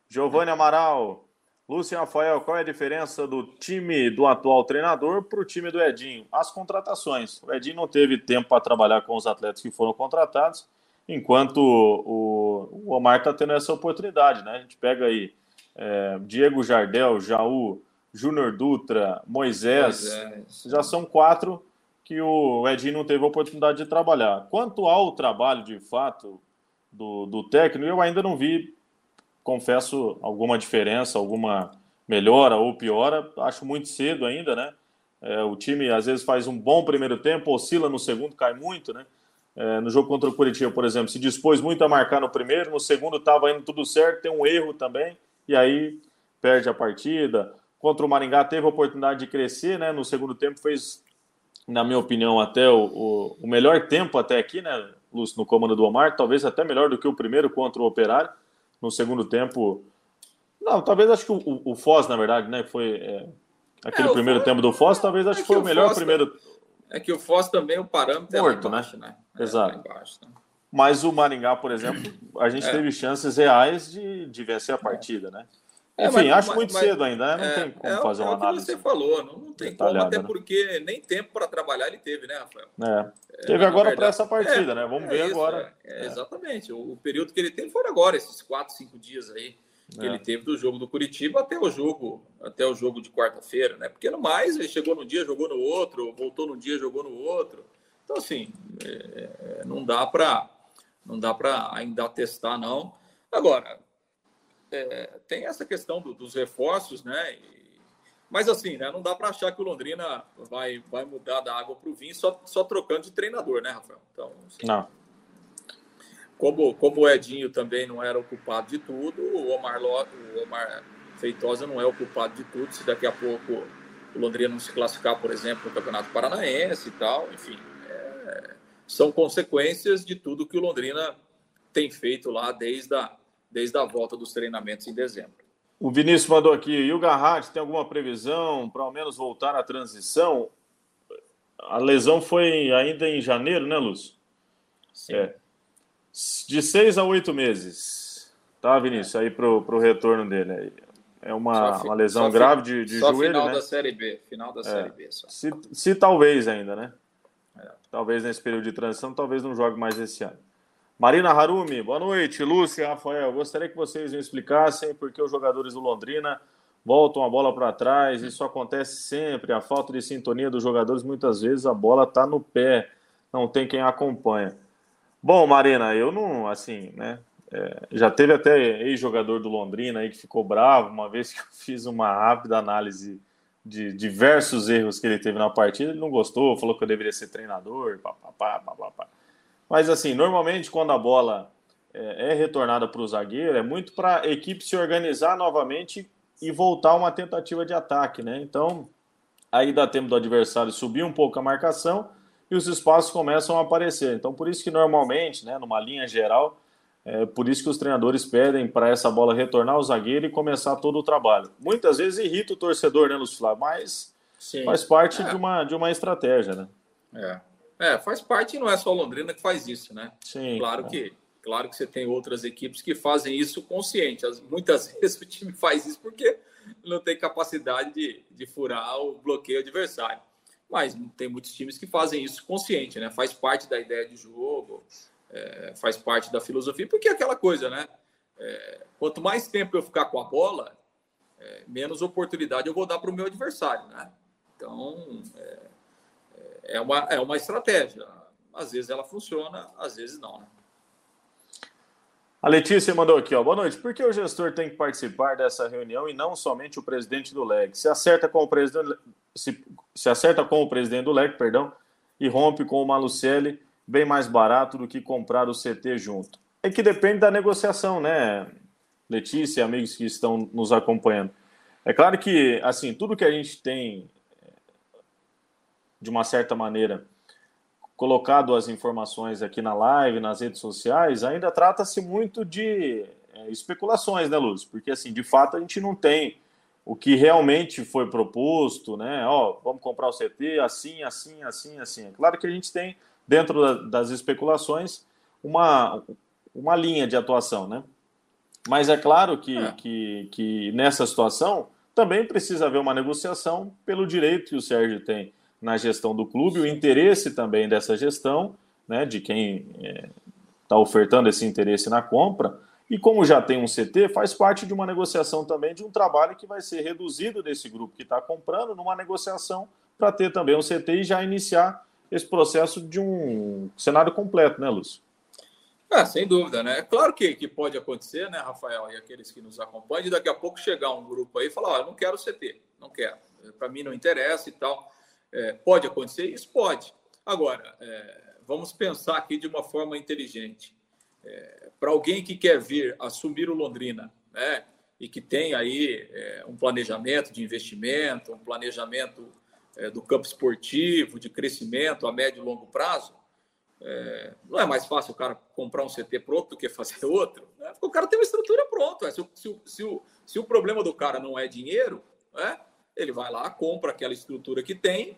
Giovanni Amaral, Lúcio Rafael, qual é a diferença do time do atual treinador para o time do Edinho? As contratações, o Edinho não teve tempo para trabalhar com os atletas que foram contratados, enquanto o, o Omar está tendo essa oportunidade, né? A gente pega aí é, Diego Jardel, Jaú, Júnior Dutra, Moisés, Moisés, já são quatro que o Edinho não teve a oportunidade de trabalhar. Quanto ao trabalho de fato do, do técnico, eu ainda não vi, confesso, alguma diferença, alguma melhora ou piora. Acho muito cedo ainda, né? É, o time às vezes faz um bom primeiro tempo, oscila no segundo, cai muito, né? É, no jogo contra o Curitiba, por exemplo, se dispôs muito a marcar no primeiro, no segundo estava indo tudo certo, tem um erro também, e aí perde a partida. Contra o Maringá teve a oportunidade de crescer, né? No segundo tempo fez, na minha opinião, até o, o, o melhor tempo até aqui, né, Lúcio, no comando do Omar, talvez até melhor do que o primeiro contra o Operário. No segundo tempo Não, talvez acho que o, o Foz, na verdade, né? Foi é, aquele é, primeiro Foz, tempo do Foz, talvez acho é que foi o melhor Foz, primeiro. É que o Foz também, o parâmetro é Morto, embaixo, né? né? Exato. Embaixo, né? Mas o Maringá, por exemplo, a gente teve chances reais de, de vencer a partida, né? É, Enfim, mas, acho muito mas, cedo ainda, né? Não é, tem como é, fazer uma análise. É que você falou, não, não tem como, até né? porque nem tempo para trabalhar ele teve, né, Rafael? É. Teve agora para essa partida, né? Vamos ver isso, agora. exatamente. O, o, período que ele teve foi agora, esses quatro, cinco dias aí que ele teve do jogo do Curitiba até o jogo, até o jogo de quarta-feira, né? Porque no mais, ele chegou num dia, jogou no outro, voltou num dia, jogou no outro. Então, assim, não dá para não dá para ainda testar, não. Agora, é, tem essa questão do, dos reforços, né? E, mas assim, né, não dá para achar que o Londrina vai, vai mudar da água para o vinho só, só trocando de treinador, né, Rafael? Então, assim, não. Como, como o Edinho também não era o culpado de tudo, o Omar, o Omar Feitosa não é o culpado de tudo. Se daqui a pouco o Londrina não se classificar, por exemplo, no Campeonato Paranaense e tal, enfim, é, são consequências de tudo que o Londrina tem feito lá desde a, desde a volta dos treinamentos em dezembro. O Vinícius mandou aqui, e o Garratti tem alguma previsão para ao menos voltar à transição? A lesão foi ainda em janeiro, né, Lúcio? Sim. É. De seis a oito meses, tá, Vinícius? É. Aí para o retorno dele. É uma, uma lesão grave de, de só joelho, final né? da Série B, final da é. Série B. Só. Se, se talvez ainda, né? É. Talvez nesse período de transição, talvez não jogue mais esse ano. Marina Harumi, boa noite. Lúcia, Rafael, gostaria que vocês me explicassem por que os jogadores do Londrina voltam a bola para trás. Isso acontece sempre. A falta de sintonia dos jogadores, muitas vezes a bola está no pé, não tem quem acompanha. Bom, Marina, eu não, assim, né? É, já teve até ex-jogador do Londrina aí que ficou bravo uma vez que eu [LAUGHS] fiz uma rápida análise de diversos erros que ele teve na partida. Ele não gostou, falou que eu deveria ser treinador, papapá, papapá. Mas, assim, normalmente quando a bola é, é retornada para o zagueiro, é muito para a equipe se organizar novamente e voltar uma tentativa de ataque, né? Então, aí dá tempo do adversário subir um pouco a marcação e os espaços começam a aparecer. Então, por isso que normalmente, né, numa linha geral, é por isso que os treinadores pedem para essa bola retornar ao zagueiro e começar todo o trabalho. Muitas vezes irrita o torcedor, né, Lúcio Flávio? Mas Sim. faz parte é. de, uma, de uma estratégia, né? É. É, faz parte e não é só Londrina que faz isso, né? Sim. Claro é. que, claro que você tem outras equipes que fazem isso consciente. Muitas [LAUGHS] vezes o time faz isso porque não tem capacidade de, de furar o bloqueio adversário. Mas tem muitos times que fazem isso consciente, né? Faz parte da ideia de jogo, é, faz parte da filosofia, porque é aquela coisa, né? É, quanto mais tempo eu ficar com a bola, é, menos oportunidade eu vou dar para o meu adversário, né? Então, é, é uma, é uma estratégia. Às vezes ela funciona, às vezes não. Né? A Letícia mandou aqui, ó. Boa noite. Por que o gestor tem que participar dessa reunião e não somente o presidente do LEG? Se acerta com o presidente, se, se acerta com o presidente do LEG, perdão, e rompe com o Malucelli, bem mais barato do que comprar o CT junto. É que depende da negociação, né, Letícia amigos que estão nos acompanhando. É claro que, assim, tudo que a gente tem de uma certa maneira, colocado as informações aqui na live, nas redes sociais, ainda trata-se muito de é, especulações, né, Luz? Porque, assim, de fato, a gente não tem o que realmente foi proposto, né? Ó, vamos comprar o CT assim, assim, assim, assim. É claro que a gente tem, dentro da, das especulações, uma, uma linha de atuação, né? Mas é claro que, é. que, que nessa situação também precisa haver uma negociação pelo direito que o Sérgio tem na gestão do clube, o interesse também dessa gestão, né, de quem está é, ofertando esse interesse na compra. E como já tem um CT, faz parte de uma negociação também de um trabalho que vai ser reduzido desse grupo que está comprando numa negociação para ter também um CT e já iniciar esse processo de um cenário completo, né, Lúcio? É, sem dúvida, né? É claro que, que pode acontecer, né, Rafael, e aqueles que nos acompanham, de daqui a pouco chegar um grupo aí e falar, ó, oh, não quero CT, não quero, para mim não interessa e tal. É, pode acontecer isso? Pode. Agora, é, vamos pensar aqui de uma forma inteligente. É, Para alguém que quer vir assumir o Londrina, né, e que tem aí é, um planejamento de investimento, um planejamento é, do campo esportivo, de crescimento a médio e longo prazo, é, não é mais fácil o cara comprar um CT pronto do que fazer [LAUGHS] outro? Né? O cara tem uma estrutura pronta. Se, se, se, se o problema do cara não é dinheiro, né? Ele vai lá, compra aquela estrutura que tem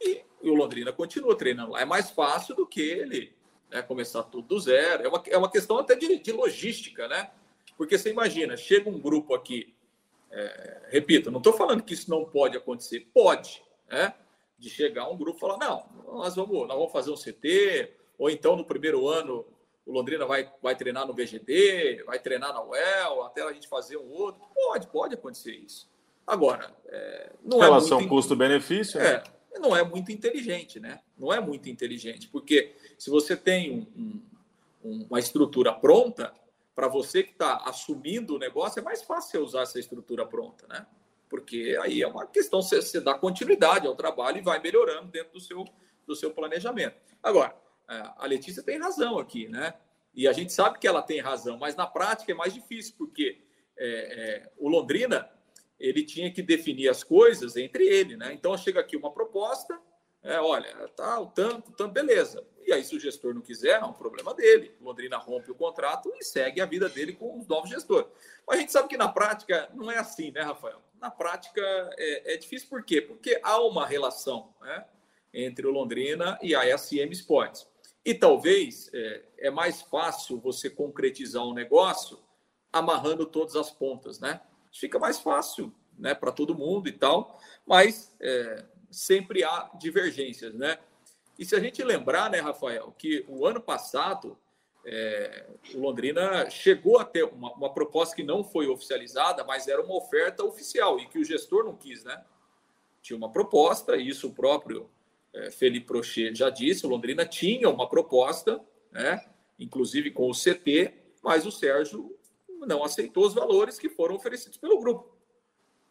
e, e o Londrina continua treinando lá. É mais fácil do que ele né, começar tudo do zero. É uma, é uma questão até de, de logística, né? Porque você imagina, chega um grupo aqui, é, repito, não estou falando que isso não pode acontecer, pode, né? De chegar um grupo e falar, não, nós vamos, nós vamos fazer um CT, ou então no primeiro ano o Londrina vai, vai treinar no VGD, vai treinar na UEL, até a gente fazer um outro. Pode, pode acontecer isso. Agora, é, não é Relação é muito... custo-benefício, né? É, não é muito inteligente, né? Não é muito inteligente, porque se você tem um, um, uma estrutura pronta, para você que está assumindo o negócio, é mais fácil usar essa estrutura pronta, né? Porque aí é uma questão, você, você dá continuidade ao trabalho e vai melhorando dentro do seu, do seu planejamento. Agora, é, a Letícia tem razão aqui, né? E a gente sabe que ela tem razão, mas na prática é mais difícil, porque é, é, o Londrina ele tinha que definir as coisas entre ele, né? Então chega aqui uma proposta, é, olha, tá o tanto, tanto, beleza. E aí, se o gestor não quiser, é um problema dele. Londrina rompe o contrato e segue a vida dele com os novos gestores. Mas a gente sabe que na prática não é assim, né, Rafael? Na prática é, é difícil, por quê? Porque há uma relação né, entre o Londrina e a SM Sports. E talvez é, é mais fácil você concretizar um negócio amarrando todas as pontas, né? Fica mais fácil né, para todo mundo e tal, mas é, sempre há divergências, né? E se a gente lembrar, né, Rafael, que o ano passado é, o Londrina chegou a ter uma, uma, proposta que não foi oficializada, mas era uma oferta oficial e que o gestor não quis, né? Tinha uma proposta, e isso o próprio é, Felipe Prochet já disse, o Londrina tinha uma proposta, né? Inclusive com o CT, mas o Sérgio não aceitou os valores que foram oferecidos pelo grupo.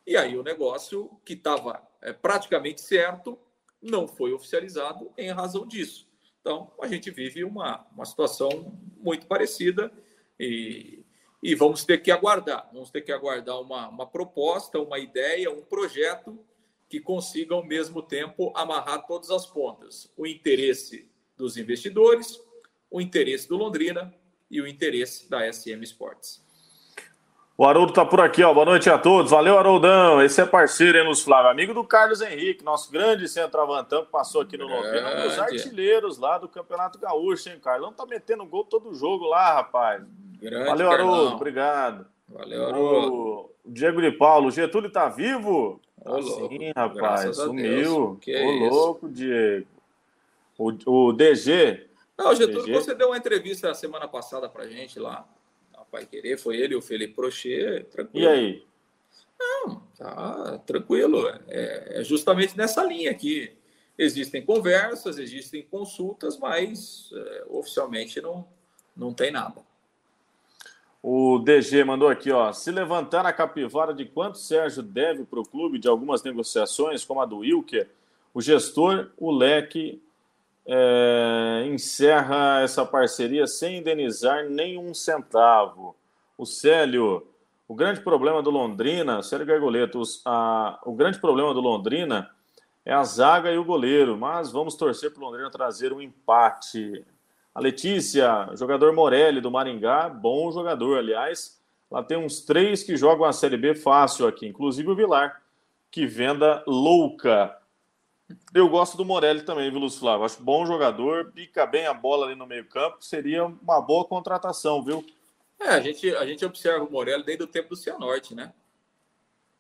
E aí o negócio que estava é, praticamente certo não foi oficializado em razão disso. Então, a gente vive uma, uma situação muito parecida e, e vamos ter que aguardar. Vamos ter que aguardar uma, uma proposta, uma ideia, um projeto que consiga, ao mesmo tempo, amarrar todas as pontas. O interesse dos investidores, o interesse do Londrina e o interesse da SM Sports. O Haroldo tá por aqui, ó. Boa noite a todos. Valeu, Haroldão. Esse é parceiro, hein, Luz Flávio? Amigo do Carlos Henrique, nosso grande centroavantão que passou aqui no Londrina, um dos artilheiros lá do Campeonato Gaúcho, hein, Carlão? Tá metendo gol todo jogo lá, rapaz. Grande Valeu, Haroldo. Obrigado. Valeu, Haroldo. O Diego de Paulo, o Getúlio tá vivo? Ô, Sim, rapaz. Sumiu. Que Ô, é louco, Diego. O, o DG. Não, o Getúlio, DG... você deu uma entrevista semana passada pra gente lá. Pai Querer, foi ele, o Felipe Prochet, tranquilo. E aí? Não, tá tranquilo. É, é justamente nessa linha aqui. Existem conversas, existem consultas, mas é, oficialmente não, não tem nada. O DG mandou aqui, ó. Se levantar na capivara de quanto Sérgio deve para o clube de algumas negociações, como a do Wilker, o gestor, o leque é, encerra essa parceria sem indenizar nenhum centavo. O Célio, o grande problema do Londrina, Célio Gargoleto, o grande problema do Londrina é a zaga e o goleiro, mas vamos torcer para o Londrina trazer um empate. A Letícia, jogador Morelli do Maringá, bom jogador, aliás. Lá tem uns três que jogam a Série B fácil aqui, inclusive o Vilar, que venda louca. Eu gosto do Morelli também, viu, Lúcio Flávio? Acho bom jogador, pica bem a bola ali no meio-campo. Seria uma boa contratação, viu? É, a gente, a gente observa o Morelli desde o tempo do Cianorte, né?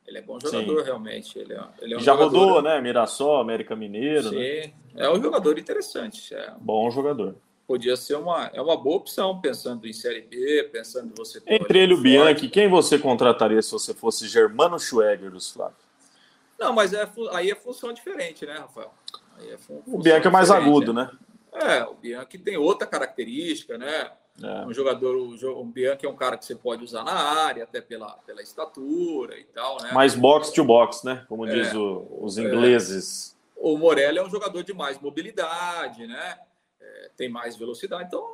Ele é bom jogador, Sim. realmente. Ele é, ele é um Já jogador... rodou, né? Mirassol, América Mineiro. Sim, né? é um jogador interessante. É... Bom jogador. Podia ser uma, é uma boa opção, pensando em Série B, pensando em você. Entre ele e o Bianchi, quem você contrataria se você fosse Germano Schweger, Flávio? Não, mas é, aí é função diferente, né, Rafael? É o Bianchi é mais agudo, né? É, o Bianchi tem outra característica, né? É. Um jogador, o, Bianchi é um cara que você pode usar na área, até pela, pela estatura e tal, né? Mais box to box, né? Como é, diz o, os ingleses. É. O Morelli é um jogador de mais mobilidade, né? É, tem mais velocidade, então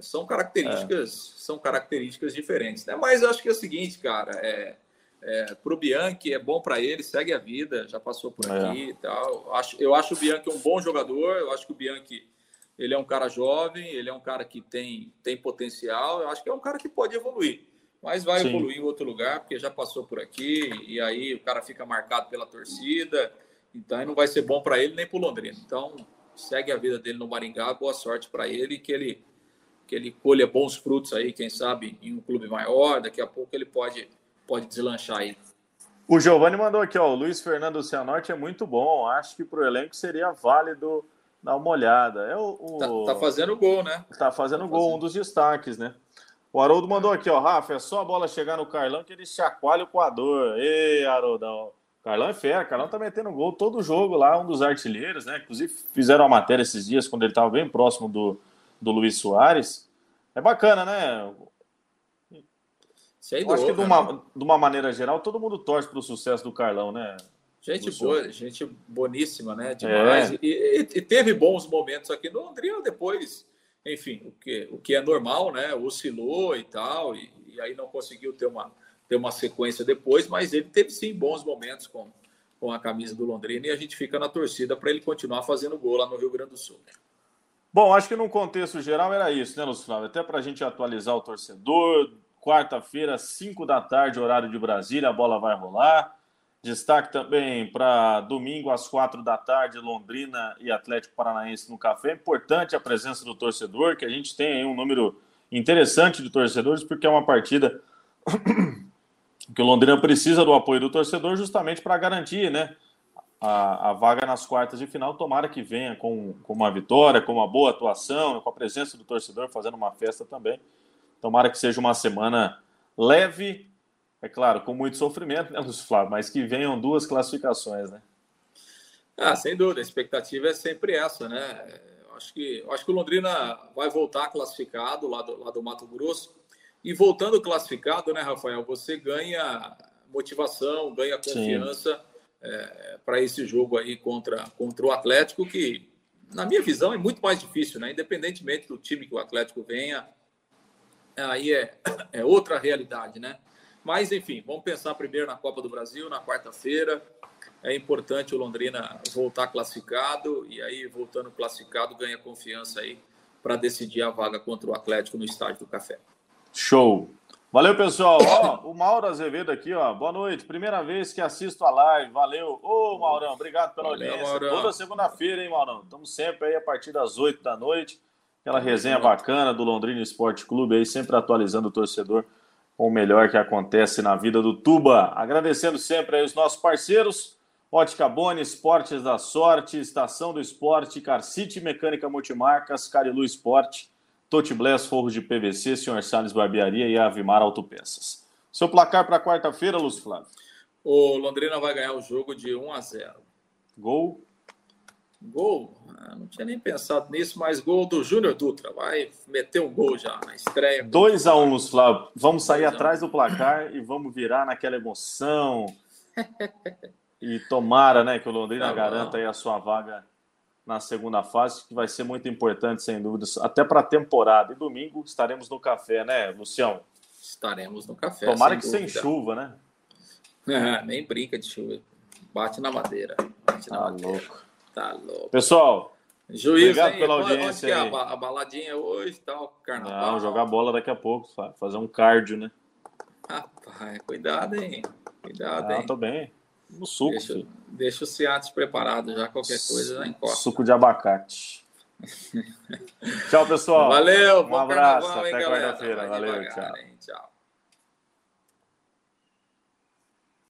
são características, são características diferentes, né? Mas acho que é o seguinte, cara, é, é, para o Bianchi é bom para ele, segue a vida, já passou por é. aqui e tal. Acho, eu acho o Bianchi um bom jogador, eu acho que o Bianchi ele é um cara jovem, ele é um cara que tem, tem potencial. Eu acho que é um cara que pode evoluir, mas vai Sim. evoluir em outro lugar, porque já passou por aqui, e aí o cara fica marcado pela torcida, então não vai ser bom para ele nem para o Londrina. Então, segue a vida dele no Maringá, boa sorte para ele, que ele que ele colha bons frutos aí, quem sabe em um clube maior, daqui a pouco ele pode pode deslanchar aí. O Giovanni mandou aqui, ó, o Luiz Fernando Cianorte é muito bom, acho que para o elenco seria válido dar uma olhada. É o, o... Tá, tá, fazendo gol, né? Tá fazendo tá gol, fazendo. um dos destaques, né? O Haroldo mandou aqui, ó, Rafa, é só a bola chegar no Carlão que ele chacoalha o coador. Ei, Haroldão. Carlão é fera, Carlão tá metendo gol todo jogo lá, um dos artilheiros, né? Inclusive fizeram uma matéria esses dias quando ele estava bem próximo do, do Luiz Soares. É bacana, né? Sem Acho que de uma, né? de uma maneira geral, todo mundo torce para o sucesso do Carlão, né? Gente boa, gente boníssima, né? Demais. É. E, e, e, teve bons momentos aqui no Londrina, depois, enfim, o que, o que é normal, né? Oscilou e tal, e, e aí não conseguiu ter uma, ter uma sequência depois, mas ele teve sim bons momentos com, com a camisa do Londrina e a gente fica na torcida para ele continuar fazendo gol lá no Rio Grande do Sul. Bom, acho que num contexto geral era isso, né, Lúcio Flávio? Até para a gente atualizar o torcedor, quarta-feira, 5 da tarde, horário de Brasília, a bola vai rolar. Destaque também para domingo, às quatro da tarde, Londrina e Atlético Paranaense no café. É importante a presença do torcedor, que a gente tem aí um número interessante de torcedores, porque é uma partida [CLEARS THROAT] que o Londrina precisa do apoio do torcedor justamente para garantir né, a, a, vaga nas quartas de final. Tomara que venha com, com uma vitória, com uma boa atuação, com a presença do torcedor fazendo uma festa também. Tomara que seja uma semana leve, é claro, com muito sofrimento, né, Lúcio Flávio, mas que venham duas classificações, né? Ah, sem dúvida, a expectativa é sempre essa, né? Eu acho que, eu acho que o Londrina vai voltar classificado lá do, lá do Mato Grosso. E voltando classificado, né, Rafael, você ganha motivação, ganha confiança é, para esse jogo aí contra, contra o Atlético, que, na minha visão, é muito mais difícil, né? Independentemente do time que o Atlético venha, aí é, [COUGHS] é outra realidade, né? Mas, enfim, vamos pensar primeiro na Copa do Brasil, na quarta-feira. É importante o Londrina voltar classificado e aí, voltando classificado, ganha confiança aí para decidir a vaga contra o Atlético no Estádio do Café. Show! Valeu, pessoal. Ó, o Mauro Azevedo aqui, ó. Boa noite. Primeira vez que assisto a live. Valeu. Ô, Maurão, obrigado pela Valeu, audiência. Maurão. Toda segunda-feira, hein, Maurão? Estamos sempre aí a partir das 8 da noite. Aquela resenha bacana do Londrina Esporte Clube aí, sempre atualizando o torcedor com o melhor que acontece na vida do Tuba. Agradecendo sempre aí os nossos parceiros, Ótica Boni, Esportes da Sorte, Estação do Esporte, Carcite Mecânica Multimarcas, Carilu Esporte, Tote Bless, Forros de PVC, Sr. Salles Barbearia e Avimar Autopeças. Seu placar para quarta-feira, Lúcio Flávio? O Londrina vai ganhar o jogo de 1 a 0. Gol? Gol? Ah, não tinha nem pensado nisso, mas gol do Júnior Dutra. Vai meter um gol já na estreia. 2x1, um, Lúcio Flávio. Vamos sair atrás do placar e vamos virar naquela emoção. e tomara né, que o Londrina tá garanta aí a sua vaga na segunda fase, que vai ser muito importante, sem dúvidas, até para a temporada. E domingo estaremos no café, né, Lucião? Estaremos no café. Tomara sem que dúvida. sem chuva, né? É, [LAUGHS] nem brinca de chuva. Bate na madeira. Bate na tá madeira. louco. Tá louco. Pessoal, Juiz, obrigado hein? pela audiência. Onde que é a baladinha hoje tal? Carnaval. Não, jogar bola daqui a pouco, fazer um cardio, né? Rapaz, cuidado, hein? Cuidado, ah, hein? tô bem. No suco. Deixa, deixa o Ciates preparado já, qualquer coisa já encosta. Suco de abacate. [LAUGHS] Tchau, pessoal. Valeu, um abraço, até quarta-feira. Valeu, tchau. Hein? Tchau.